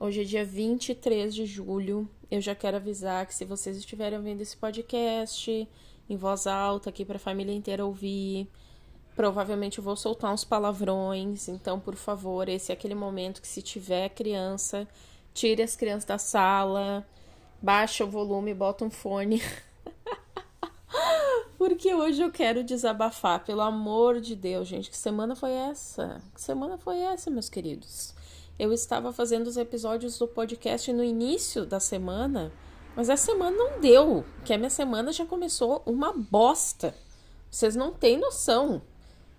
Hoje é dia 23 de julho. Eu já quero avisar que se vocês estiverem ouvindo esse podcast em voz alta aqui para a família inteira ouvir, provavelmente eu vou soltar uns palavrões. Então, por favor, esse é aquele momento que se tiver criança, tire as crianças da sala, baixa o volume, bota um fone. Porque hoje eu quero desabafar, pelo amor de Deus, gente. Que semana foi essa? Que semana foi essa, meus queridos? Eu estava fazendo os episódios do podcast no início da semana, mas a semana não deu, que a minha semana já começou uma bosta. Vocês não têm noção.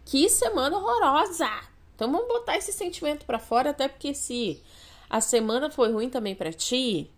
Que semana horrorosa! Então vamos botar esse sentimento para fora, até porque se a semana foi ruim também para ti,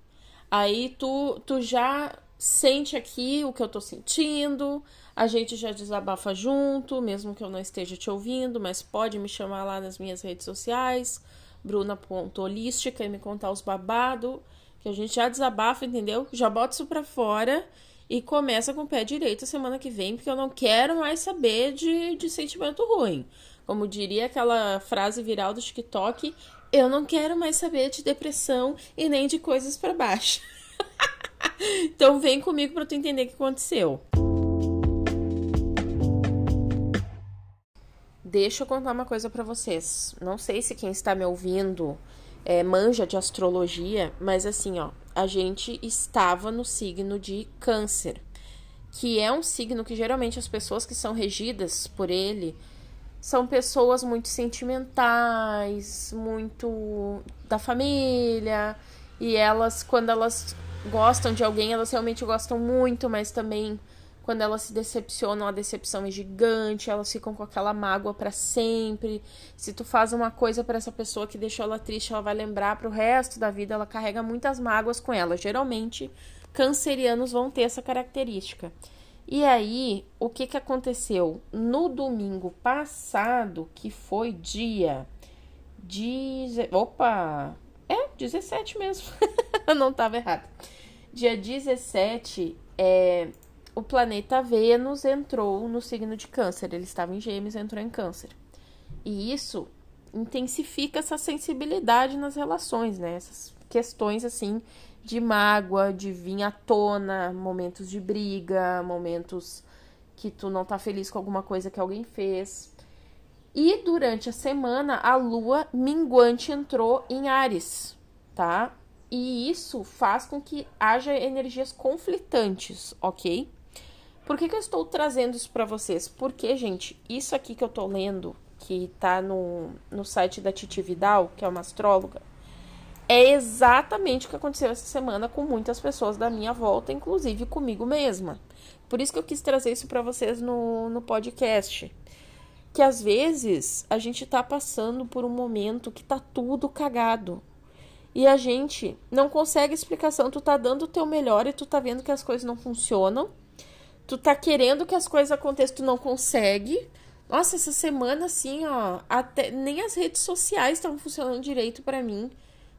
aí tu, tu já sente aqui o que eu tô sentindo, a gente já desabafa junto, mesmo que eu não esteja te ouvindo, mas pode me chamar lá nas minhas redes sociais bruna.holística e me contar os babados, que a gente já desabafa, entendeu? Já bota isso pra fora e começa com o pé direito semana que vem, porque eu não quero mais saber de, de sentimento ruim. Como diria aquela frase viral do TikTok, eu não quero mais saber de depressão e nem de coisas para baixo. então vem comigo para tu entender o que aconteceu. Deixa eu contar uma coisa para vocês. Não sei se quem está me ouvindo é, manja de astrologia, mas assim, ó, a gente estava no signo de Câncer, que é um signo que geralmente as pessoas que são regidas por ele são pessoas muito sentimentais, muito da família, e elas, quando elas gostam de alguém, elas realmente gostam muito, mas também quando elas se decepcionam, a decepção é gigante, elas ficam com aquela mágoa para sempre. Se tu faz uma coisa para essa pessoa que deixou ela triste, ela vai lembrar pro resto da vida, ela carrega muitas mágoas com ela. Geralmente, cancerianos vão ter essa característica. E aí, o que que aconteceu? No domingo passado, que foi dia de opa, é 17 mesmo. Não estava errado. Dia 17, é, o planeta Vênus entrou no signo de Câncer. Ele estava em Gêmeos, entrou em Câncer. E isso intensifica essa sensibilidade nas relações, né? Essas questões assim de mágoa, de vir à tona, momentos de briga, momentos que tu não tá feliz com alguma coisa que alguém fez. E durante a semana a lua minguante entrou em Ares, tá? E isso faz com que haja energias conflitantes, ok? Por que, que eu estou trazendo isso para vocês? Porque, gente, isso aqui que eu tô lendo, que tá no, no site da Titi Vidal, que é uma astróloga, é exatamente o que aconteceu essa semana com muitas pessoas da minha volta, inclusive comigo mesma. Por isso que eu quis trazer isso para vocês no, no podcast. Que às vezes a gente tá passando por um momento que tá tudo cagado. E a gente não consegue explicação. Tu tá dando o teu melhor e tu tá vendo que as coisas não funcionam tu tá querendo que as coisas aconteçam, tu não consegue. Nossa, essa semana, assim, ó, até nem as redes sociais estavam funcionando direito para mim.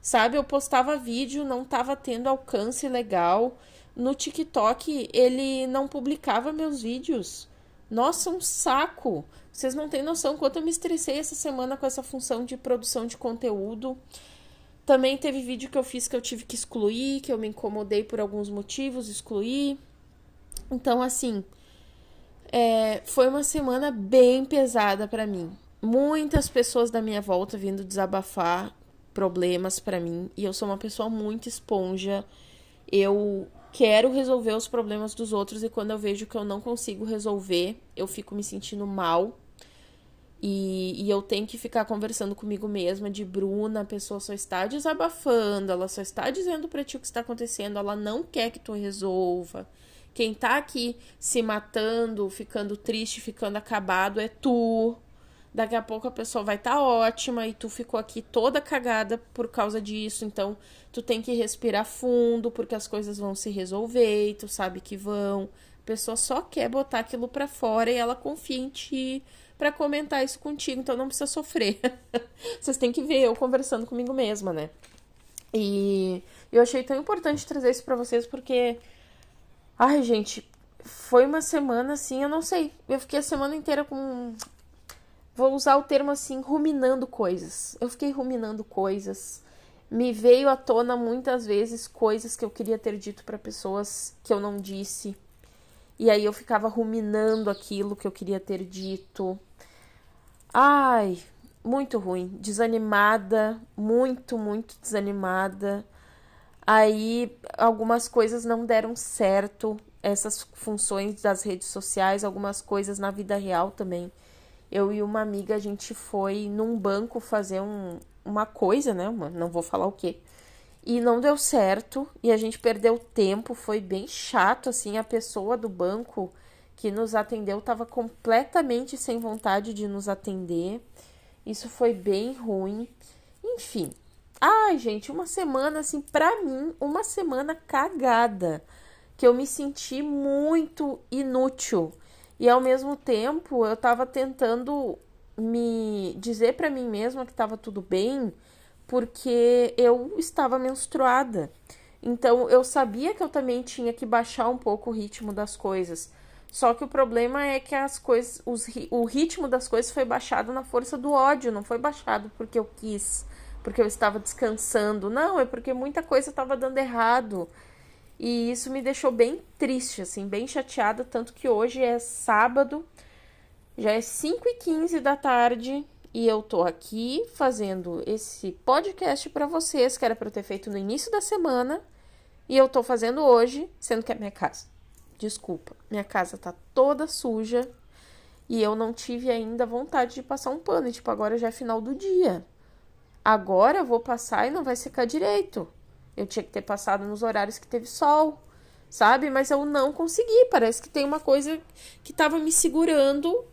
Sabe? Eu postava vídeo, não tava tendo alcance legal. No TikTok, ele não publicava meus vídeos. Nossa, um saco. Vocês não têm noção quanto eu me estressei essa semana com essa função de produção de conteúdo. Também teve vídeo que eu fiz que eu tive que excluir, que eu me incomodei por alguns motivos, excluir. Então, assim, é, foi uma semana bem pesada para mim. Muitas pessoas da minha volta vindo desabafar problemas para mim e eu sou uma pessoa muito esponja. Eu quero resolver os problemas dos outros e quando eu vejo que eu não consigo resolver, eu fico me sentindo mal. E, e, eu tenho que ficar conversando comigo mesma de Bruna, a pessoa só está desabafando, ela só está dizendo para ti o que está acontecendo, ela não quer que tu resolva. Quem tá aqui se matando, ficando triste, ficando acabado é tu. daqui a pouco a pessoa vai estar tá ótima e tu ficou aqui toda cagada por causa disso, então tu tem que respirar fundo porque as coisas vão se resolver e tu sabe que vão. A pessoa só quer botar aquilo para fora e ela confia em ti para comentar isso contigo, então não precisa sofrer. Vocês têm que ver eu conversando comigo mesma, né? E eu achei tão importante trazer isso para vocês porque ai, gente, foi uma semana assim, eu não sei. Eu fiquei a semana inteira com vou usar o termo assim, ruminando coisas. Eu fiquei ruminando coisas. Me veio à tona muitas vezes coisas que eu queria ter dito para pessoas que eu não disse. E aí eu ficava ruminando aquilo que eu queria ter dito. Ai, muito ruim, desanimada, muito, muito desanimada. Aí algumas coisas não deram certo, essas funções das redes sociais, algumas coisas na vida real também eu e uma amiga, a gente foi num banco fazer um, uma coisa, né? Uma, não vou falar o quê. E não deu certo e a gente perdeu tempo, foi bem chato, assim, a pessoa do banco que nos atendeu estava completamente sem vontade de nos atender. Isso foi bem ruim. Enfim. Ai, gente, uma semana assim, pra mim, uma semana cagada, que eu me senti muito inútil e ao mesmo tempo, eu estava tentando me dizer para mim mesma que estava tudo bem, porque eu estava menstruada. Então eu sabia que eu também tinha que baixar um pouco o ritmo das coisas. Só que o problema é que as coisas, os, o ritmo das coisas foi baixado na força do ódio, não foi baixado porque eu quis, porque eu estava descansando. Não, é porque muita coisa estava dando errado. E isso me deixou bem triste, assim, bem chateada. Tanto que hoje é sábado, já é 5 e 15 da tarde. E eu tô aqui fazendo esse podcast para vocês, que era para eu ter feito no início da semana. E eu tô fazendo hoje, sendo que é minha casa. Desculpa, minha casa tá toda suja. E eu não tive ainda vontade de passar um pano. E, tipo, agora já é final do dia. Agora eu vou passar e não vai secar direito. Eu tinha que ter passado nos horários que teve sol, sabe? Mas eu não consegui. Parece que tem uma coisa que tava me segurando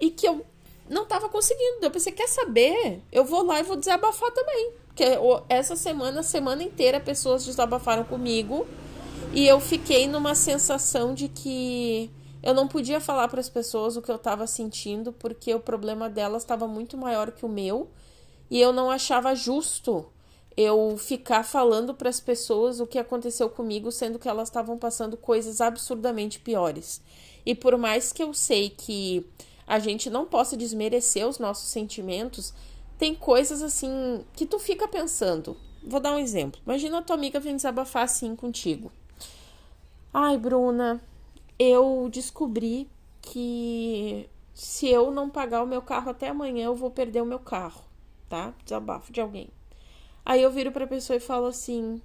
e que eu não tava conseguindo. Eu pensei, quer saber? Eu vou lá e vou desabafar também. Porque essa semana, semana inteira, pessoas desabafaram comigo e eu fiquei numa sensação de que eu não podia falar para as pessoas o que eu estava sentindo porque o problema delas estava muito maior que o meu e eu não achava justo eu ficar falando para as pessoas o que aconteceu comigo, sendo que elas estavam passando coisas absurdamente piores. E por mais que eu sei que a gente não possa desmerecer os nossos sentimentos, tem coisas assim que tu fica pensando. Vou dar um exemplo. Imagina a tua amiga vem desabafar assim contigo. Ai, Bruna, eu descobri que se eu não pagar o meu carro até amanhã, eu vou perder o meu carro, tá? Desabafo de alguém. Aí eu viro pra pessoa e falo assim: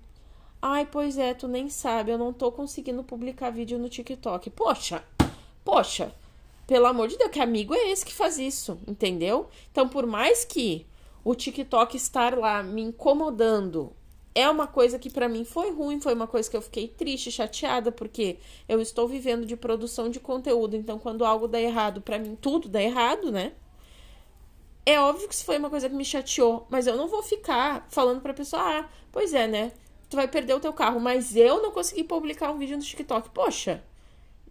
Ai, pois é, tu nem sabe, eu não tô conseguindo publicar vídeo no TikTok. Poxa, poxa, pelo amor de Deus, que amigo é esse que faz isso, entendeu? Então, por mais que o TikTok estar lá me incomodando é uma coisa que para mim foi ruim, foi uma coisa que eu fiquei triste, chateada, porque eu estou vivendo de produção de conteúdo, então quando algo dá errado, para mim tudo dá errado, né? É óbvio que isso foi uma coisa que me chateou, mas eu não vou ficar falando pra pessoa, ah, pois é, né? Tu vai perder o teu carro, mas eu não consegui publicar um vídeo no TikTok. Poxa,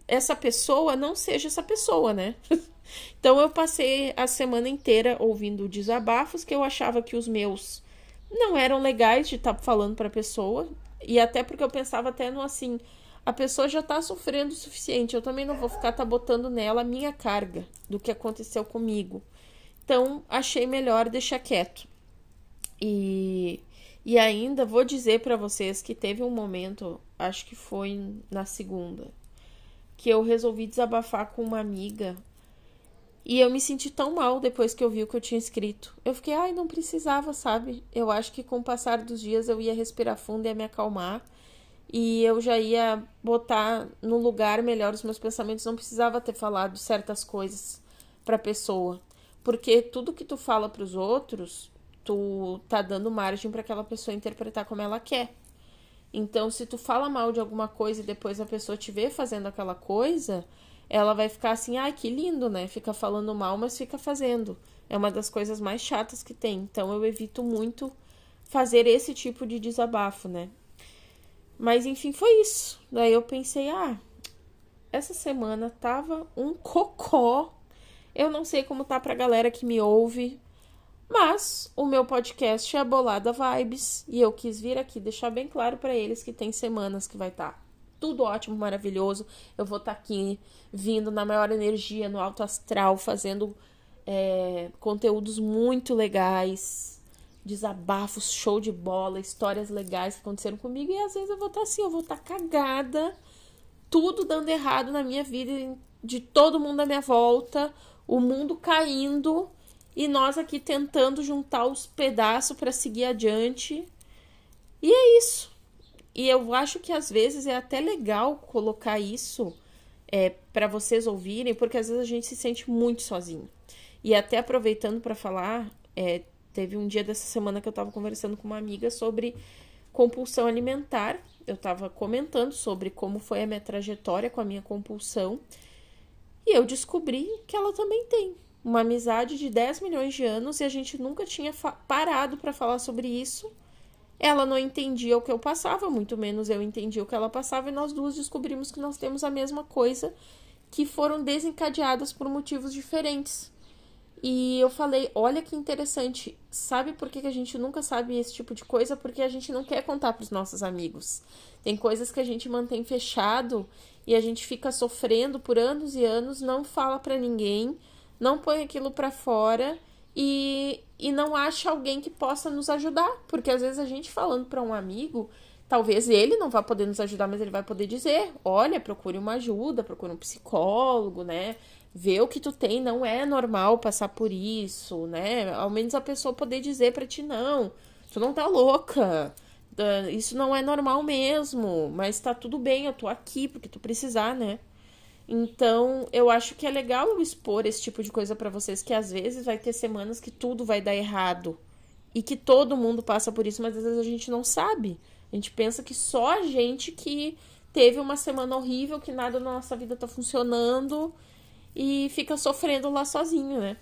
essa pessoa não seja essa pessoa, né? então eu passei a semana inteira ouvindo desabafos que eu achava que os meus não eram legais de estar tá falando pra pessoa. E até porque eu pensava até no assim, a pessoa já tá sofrendo o suficiente. Eu também não vou ficar tá botando nela a minha carga do que aconteceu comigo. Então, achei melhor deixar quieto. E, e ainda vou dizer para vocês que teve um momento, acho que foi na segunda, que eu resolvi desabafar com uma amiga e eu me senti tão mal depois que eu vi o que eu tinha escrito. Eu fiquei, ai, não precisava, sabe? Eu acho que com o passar dos dias eu ia respirar fundo e ia me acalmar. E eu já ia botar no lugar melhor os meus pensamentos. Não precisava ter falado certas coisas pra pessoa. Porque tudo que tu fala para os outros, tu tá dando margem para aquela pessoa interpretar como ela quer. Então, se tu fala mal de alguma coisa e depois a pessoa te vê fazendo aquela coisa, ela vai ficar assim, ai, ah, que lindo, né? Fica falando mal, mas fica fazendo. É uma das coisas mais chatas que tem. Então eu evito muito fazer esse tipo de desabafo, né? Mas enfim, foi isso. Daí eu pensei, ah, essa semana tava um cocó. Eu não sei como tá pra galera que me ouve, mas o meu podcast é Bolada Vibes e eu quis vir aqui deixar bem claro para eles que tem semanas que vai estar tá tudo ótimo, maravilhoso. Eu vou estar tá aqui vindo na maior energia, no alto astral, fazendo é, conteúdos muito legais, desabafos, show de bola, histórias legais que aconteceram comigo. E às vezes eu vou estar tá assim, eu vou estar tá cagada tudo dando errado na minha vida, de todo mundo à minha volta, o mundo caindo e nós aqui tentando juntar os pedaços para seguir adiante. E é isso. E eu acho que às vezes é até legal colocar isso é, para vocês ouvirem, porque às vezes a gente se sente muito sozinho. E até aproveitando para falar, é, teve um dia dessa semana que eu estava conversando com uma amiga sobre compulsão alimentar eu estava comentando sobre como foi a minha trajetória com a minha compulsão e eu descobri que ela também tem uma amizade de 10 milhões de anos e a gente nunca tinha parado para falar sobre isso. Ela não entendia o que eu passava, muito menos eu entendia o que ela passava, e nós duas descobrimos que nós temos a mesma coisa, que foram desencadeadas por motivos diferentes. E eu falei, olha que interessante, sabe por que, que a gente nunca sabe esse tipo de coisa? Porque a gente não quer contar para os nossos amigos. Tem coisas que a gente mantém fechado e a gente fica sofrendo por anos e anos, não fala para ninguém, não põe aquilo para fora e, e não acha alguém que possa nos ajudar. Porque às vezes a gente falando para um amigo, talvez ele não vá poder nos ajudar, mas ele vai poder dizer: olha, procure uma ajuda, procure um psicólogo, né? ver o que tu tem, não é normal passar por isso, né? Ao menos a pessoa poder dizer para ti, não, tu não tá louca, isso não é normal mesmo, mas tá tudo bem, eu tô aqui porque tu precisar, né? Então, eu acho que é legal eu expor esse tipo de coisa para vocês, que às vezes vai ter semanas que tudo vai dar errado e que todo mundo passa por isso, mas às vezes a gente não sabe. A gente pensa que só a gente que teve uma semana horrível, que nada na nossa vida tá funcionando e fica sofrendo lá sozinho, né?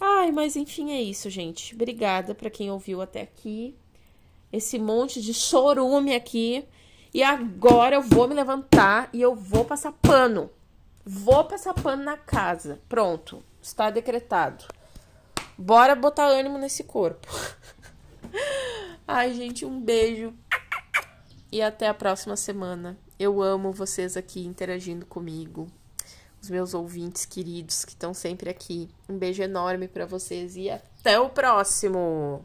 Ai, mas enfim, é isso, gente. Obrigada para quem ouviu até aqui. Esse monte de chorume aqui. E agora eu vou me levantar e eu vou passar pano. Vou passar pano na casa. Pronto, está decretado. Bora botar ânimo nesse corpo. Ai, gente, um beijo. E até a próxima semana. Eu amo vocês aqui interagindo comigo os meus ouvintes queridos que estão sempre aqui. Um beijo enorme para vocês e até o próximo!